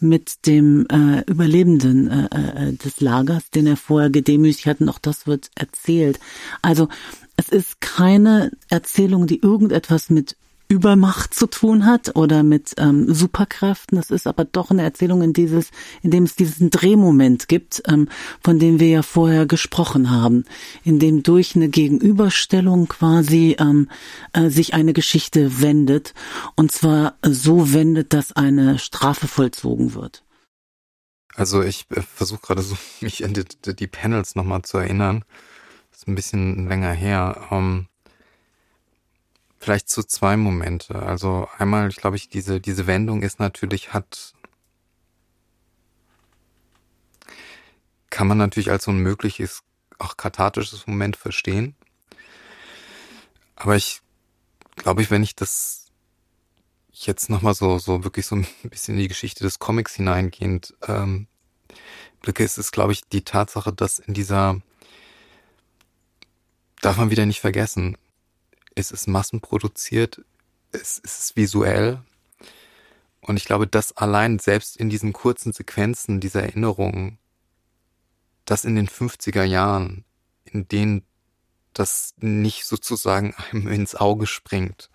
mit dem äh, Überlebenden äh, äh, des Lagers, den er vorher gedemütigt hat. Und auch das wird erzählt. Also es ist keine Erzählung, die irgendetwas mit Übermacht zu tun hat oder mit ähm, Superkräften. Das ist aber doch eine Erzählung, in dieses, in dem es diesen Drehmoment gibt, ähm, von dem wir ja vorher gesprochen haben, in dem durch eine Gegenüberstellung quasi ähm, äh, sich eine Geschichte wendet und zwar so wendet, dass eine Strafe vollzogen wird. Also ich äh, versuche gerade so [laughs] mich an die, die Panels nochmal zu erinnern. Das ist ein bisschen länger her. Ähm, Vielleicht zu zwei Momente. Also einmal, ich glaube ich, diese, diese Wendung ist natürlich, hat, kann man natürlich als so ein mögliches, auch kathartisches Moment verstehen. Aber ich glaube ich, wenn ich das jetzt nochmal so, so wirklich so ein bisschen in die Geschichte des Comics hineingehend ähm, blicke, ist es, glaube ich, die Tatsache, dass in dieser, darf man wieder nicht vergessen, es ist massenproduziert, es ist visuell, Und ich glaube, dass allein selbst in diesen kurzen Sequenzen dieser Erinnerungen, dass in den 50er Jahren, in denen das nicht sozusagen einem ins Auge springt,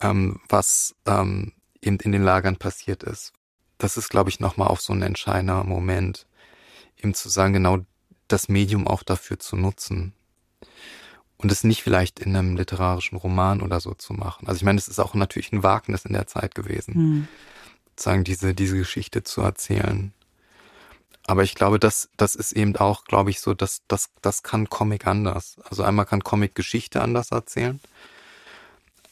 ähm, was ähm, eben in den Lagern passiert ist. Das ist, glaube ich, nochmal auf so ein entscheidender Moment, eben zu sagen, genau das Medium auch dafür zu nutzen. Und es nicht vielleicht in einem literarischen Roman oder so zu machen. Also ich meine, es ist auch natürlich ein Wagnis in der Zeit gewesen, mhm. sagen diese diese Geschichte zu erzählen. Aber ich glaube, das das ist eben auch, glaube ich, so, dass das das kann Comic anders. Also einmal kann Comic Geschichte anders erzählen,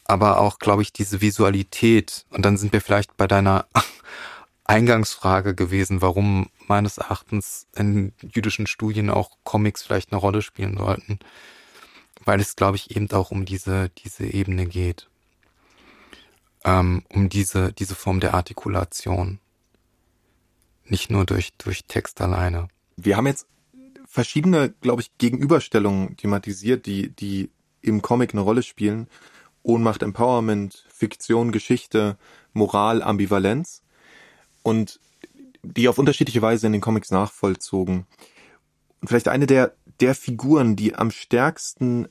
aber auch, glaube ich, diese Visualität. Und dann sind wir vielleicht bei deiner [laughs] Eingangsfrage gewesen, warum meines Erachtens in jüdischen Studien auch Comics vielleicht eine Rolle spielen sollten. Weil es, glaube ich, eben auch um diese, diese Ebene geht. Ähm, um diese, diese Form der Artikulation. Nicht nur durch, durch Text alleine. Wir haben jetzt verschiedene, glaube ich, Gegenüberstellungen thematisiert, die, die im Comic eine Rolle spielen. Ohnmacht, Empowerment, Fiktion, Geschichte, Moral, Ambivalenz und die auf unterschiedliche Weise in den Comics nachvollzogen. Und vielleicht eine der, der Figuren, die am stärksten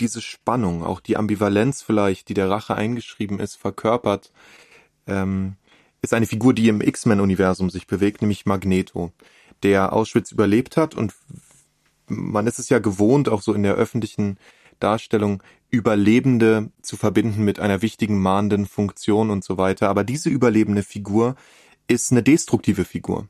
diese Spannung, auch die Ambivalenz vielleicht, die der Rache eingeschrieben ist, verkörpert, ähm, ist eine Figur, die im X-Men-Universum sich bewegt, nämlich Magneto, der Auschwitz überlebt hat und man ist es ja gewohnt, auch so in der öffentlichen Darstellung, Überlebende zu verbinden mit einer wichtigen mahnenden Funktion und so weiter. Aber diese überlebende Figur ist eine destruktive Figur.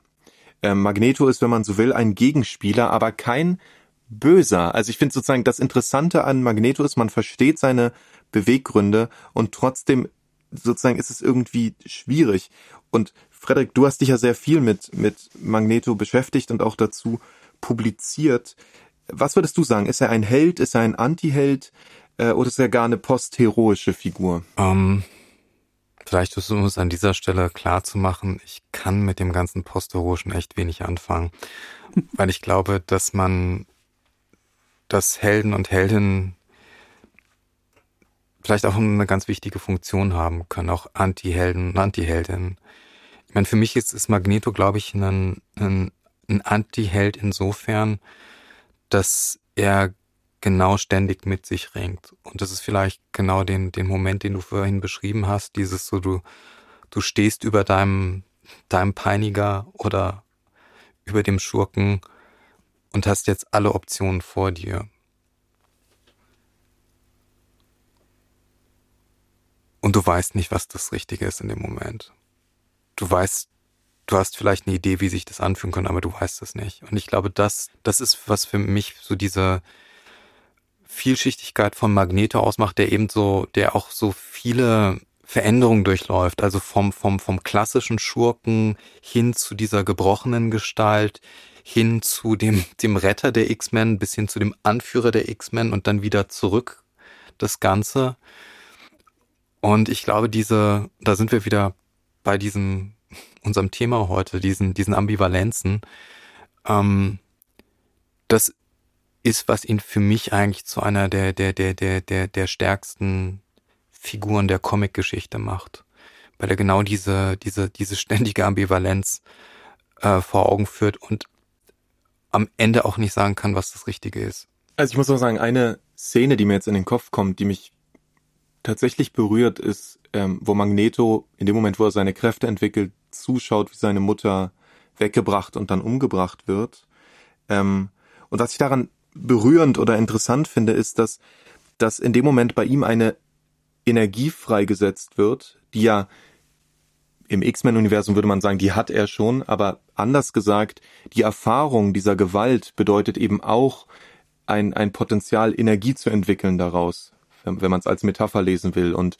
Ähm, Magneto ist, wenn man so will, ein Gegenspieler, aber kein Böser. Also ich finde sozusagen das Interessante an Magneto ist, man versteht seine Beweggründe und trotzdem sozusagen ist es irgendwie schwierig. Und Frederik, du hast dich ja sehr viel mit, mit Magneto beschäftigt und auch dazu publiziert. Was würdest du sagen? Ist er ein Held? Ist er ein Antiheld? Äh, oder ist er gar eine postheroische Figur? Um, ähm, Vielleicht ist es an dieser Stelle klar zu machen, ich kann mit dem ganzen Postheroischen echt wenig anfangen, [laughs] weil ich glaube, dass man, dass Helden und Heldinnen vielleicht auch eine ganz wichtige Funktion haben können, auch Anti-Helden und Anti-Heldinnen. Ich meine, für mich ist, ist Magneto, glaube ich, ein, ein, ein Anti-Held insofern, dass er genau ständig mit sich ringt. Und das ist vielleicht genau den, den Moment, den du vorhin beschrieben hast, dieses so, du, du stehst über deinem, deinem Peiniger oder über dem Schurken und hast jetzt alle Optionen vor dir. Und du weißt nicht, was das Richtige ist in dem Moment. Du weißt, du hast vielleicht eine Idee, wie sich das anfühlen kann, aber du weißt es nicht. Und ich glaube, das, das ist, was für mich so diese, Vielschichtigkeit von Magneto ausmacht, der eben so, der auch so viele Veränderungen durchläuft, also vom, vom, vom klassischen Schurken hin zu dieser gebrochenen Gestalt, hin zu dem, dem Retter der X-Men, bis hin zu dem Anführer der X-Men und dann wieder zurück das Ganze. Und ich glaube, diese, da sind wir wieder bei diesem, unserem Thema heute, diesen, diesen Ambivalenzen. Ähm, das ist, was ihn für mich eigentlich zu einer der, der, der, der, der, der stärksten Figuren der Comic-Geschichte macht. Weil er genau diese, diese, diese ständige Ambivalenz äh, vor Augen führt und am Ende auch nicht sagen kann, was das Richtige ist. Also ich muss auch sagen, eine Szene, die mir jetzt in den Kopf kommt, die mich tatsächlich berührt, ist, ähm, wo Magneto in dem Moment, wo er seine Kräfte entwickelt, zuschaut, wie seine Mutter weggebracht und dann umgebracht wird. Ähm, und was ich daran berührend oder interessant finde, ist, dass, dass in dem Moment bei ihm eine Energie freigesetzt wird, die ja im X-Men-Universum würde man sagen, die hat er schon, aber anders gesagt, die Erfahrung dieser Gewalt bedeutet eben auch ein, ein Potenzial, Energie zu entwickeln daraus, wenn, wenn man es als Metapher lesen will. Und,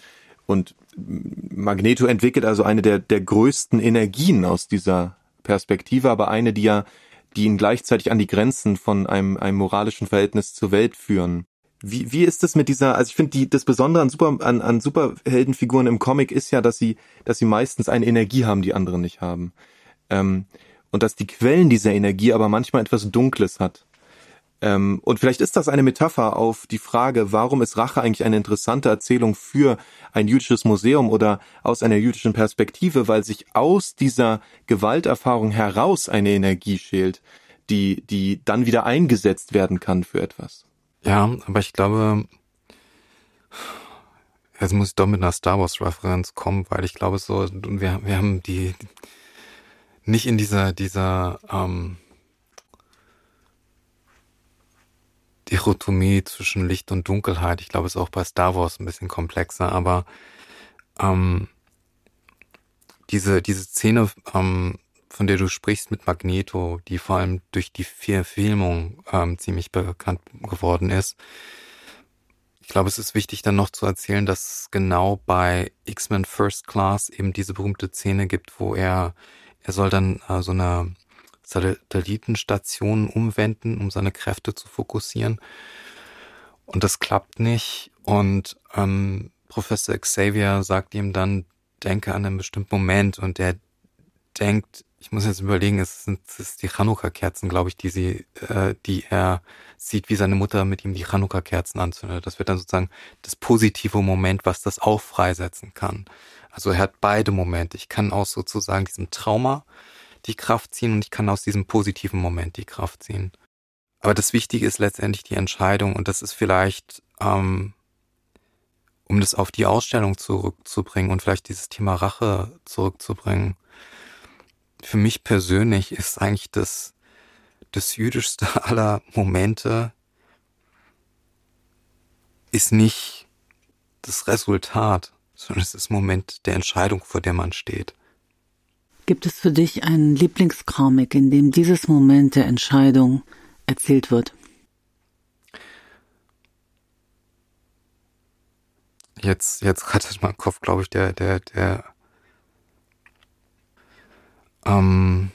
und Magneto entwickelt also eine der, der größten Energien aus dieser Perspektive, aber eine, die ja die ihn gleichzeitig an die Grenzen von einem, einem moralischen Verhältnis zur Welt führen. Wie, wie ist es mit dieser, also ich finde die, das Besondere an Super, an, an Superheldenfiguren im Comic ist ja, dass sie, dass sie meistens eine Energie haben, die andere nicht haben. Ähm, und dass die Quellen dieser Energie aber manchmal etwas Dunkles hat. Ähm, und vielleicht ist das eine Metapher auf die Frage, warum ist Rache eigentlich eine interessante Erzählung für ein jüdisches Museum oder aus einer jüdischen Perspektive, weil sich aus dieser Gewalterfahrung heraus eine Energie schält, die, die dann wieder eingesetzt werden kann für etwas. Ja, aber ich glaube, jetzt muss ich doch mit einer Star Wars Referenz kommen, weil ich glaube so, wir, wir haben die, nicht in dieser, dieser, ähm, Dichotomie zwischen Licht und Dunkelheit. Ich glaube, es ist auch bei Star Wars ein bisschen komplexer, aber ähm, diese, diese Szene, ähm, von der du sprichst mit Magneto, die vor allem durch die vier Filmung ähm, ziemlich bekannt geworden ist. Ich glaube, es ist wichtig dann noch zu erzählen, dass genau bei X-Men First Class eben diese berühmte Szene gibt, wo er, er soll dann äh, so eine Satellitenstationen umwenden, um seine Kräfte zu fokussieren. Und das klappt nicht. Und ähm, Professor Xavier sagt ihm dann, denke an einen bestimmten Moment. Und er denkt, ich muss jetzt überlegen, es sind es die Chanukka-Kerzen, glaube ich, die sie, äh, die er sieht, wie seine Mutter mit ihm die Chanukka-Kerzen anzündet. Das wird dann sozusagen das positive Moment, was das auch freisetzen kann. Also er hat beide Momente. Ich kann aus sozusagen diesem Trauma die Kraft ziehen und ich kann aus diesem positiven Moment die Kraft ziehen. Aber das Wichtige ist letztendlich die Entscheidung und das ist vielleicht, ähm, um das auf die Ausstellung zurückzubringen und vielleicht dieses Thema Rache zurückzubringen. Für mich persönlich ist eigentlich das, das jüdischste [laughs] aller Momente ist nicht das Resultat, sondern es ist das Moment der Entscheidung, vor der man steht. Gibt es für dich einen Lieblingscomic, in dem dieses Moment der Entscheidung erzählt wird? Jetzt, jetzt rattet mein Kopf, glaube ich, der, der, der, ähm,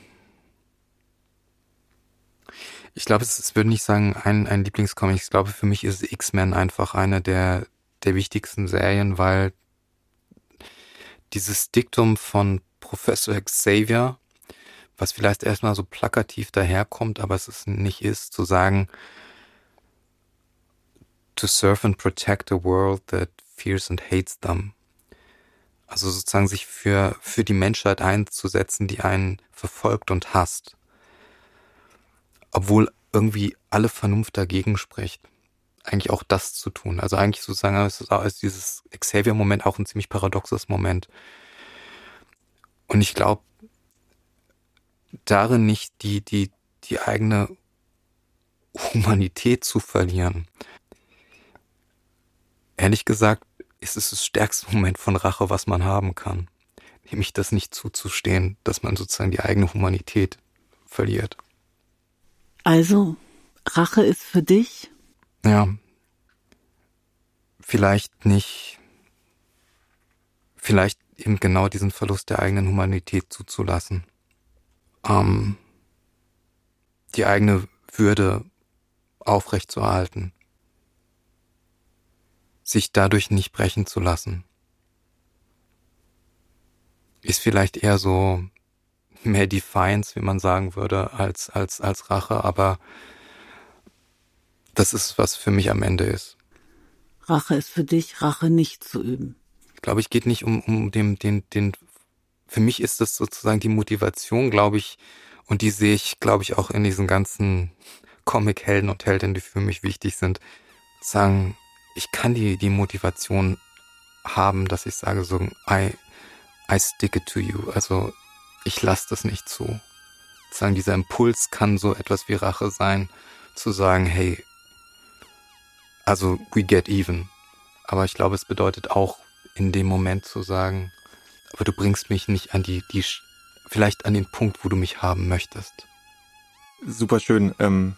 ich glaube, es, es würde nicht sagen, ein, ein Lieblingscomic. Ich glaube, für mich ist X-Men einfach eine der, der wichtigsten Serien, weil dieses Diktum von Professor Xavier, was vielleicht erstmal so plakativ daherkommt, aber es ist nicht ist, zu sagen, to serve and protect a world that fears and hates them. Also sozusagen sich für, für die Menschheit einzusetzen, die einen verfolgt und hasst. Obwohl irgendwie alle Vernunft dagegen spricht. Eigentlich auch das zu tun. Also eigentlich sozusagen ist, ist dieses Xavier-Moment auch ein ziemlich paradoxes Moment. Und ich glaube, darin nicht die, die, die eigene Humanität zu verlieren. Ehrlich gesagt, ist es das stärkste Moment von Rache, was man haben kann. Nämlich das nicht zuzustehen, dass man sozusagen die eigene Humanität verliert. Also, Rache ist für dich? Ja. Vielleicht nicht. Vielleicht eben genau diesen Verlust der eigenen Humanität zuzulassen. Ähm, die eigene Würde aufrechtzuerhalten. Sich dadurch nicht brechen zu lassen. Ist vielleicht eher so mehr Defiance, wie man sagen würde, als, als, als Rache, aber das ist, was für mich am Ende ist. Rache ist für dich, Rache nicht zu üben glaube ich, geht nicht um, um den, den, den, für mich ist das sozusagen die Motivation, glaube ich, und die sehe ich, glaube ich, auch in diesen ganzen Comic-Helden und Heldinnen, die für mich wichtig sind, sagen, ich kann die, die Motivation haben, dass ich sage so, I, I stick it to you. Also ich lasse das nicht zu. Sagen, dieser Impuls kann so etwas wie Rache sein, zu sagen, hey, also we get even. Aber ich glaube, es bedeutet auch, in dem Moment zu sagen, aber du bringst mich nicht an die, die, vielleicht an den Punkt, wo du mich haben möchtest. Super schön. Ähm,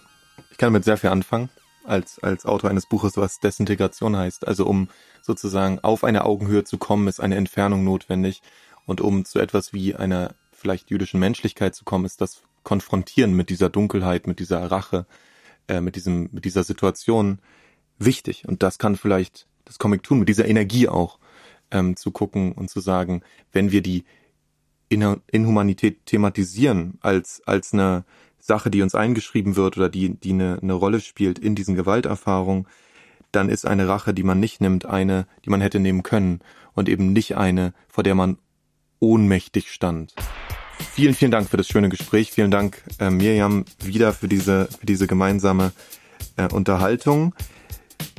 ich kann damit sehr viel anfangen als, als Autor eines Buches, was Desintegration heißt. Also um sozusagen auf eine Augenhöhe zu kommen, ist eine Entfernung notwendig. Und um zu etwas wie einer vielleicht jüdischen Menschlichkeit zu kommen, ist das Konfrontieren mit dieser Dunkelheit, mit dieser Rache, äh, mit diesem, mit dieser Situation wichtig. Und das kann vielleicht das Comic tun, mit dieser Energie auch ähm, zu gucken und zu sagen, wenn wir die Inhumanität thematisieren als, als eine Sache, die uns eingeschrieben wird oder die, die eine, eine Rolle spielt in diesen Gewalterfahrungen, dann ist eine Rache, die man nicht nimmt, eine, die man hätte nehmen können und eben nicht eine, vor der man ohnmächtig stand. Vielen, vielen Dank für das schöne Gespräch. Vielen Dank, äh, Mirjam, wieder für diese, für diese gemeinsame äh, Unterhaltung.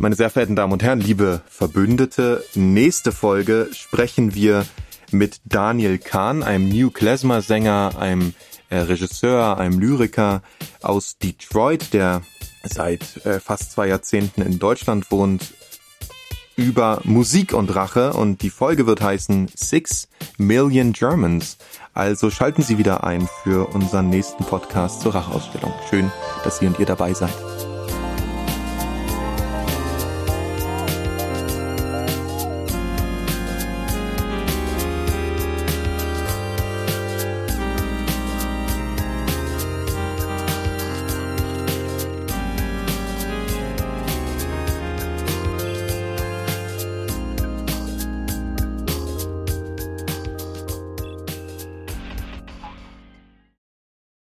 Meine sehr verehrten Damen und Herren, liebe Verbündete, nächste Folge sprechen wir mit Daniel Kahn, einem New Klezmer Sänger, einem äh, Regisseur, einem Lyriker aus Detroit, der seit äh, fast zwei Jahrzehnten in Deutschland wohnt, über Musik und Rache und die Folge wird heißen Six Million Germans. Also schalten Sie wieder ein für unseren nächsten Podcast zur Rachausstellung. Schön, dass Sie und ihr dabei seid.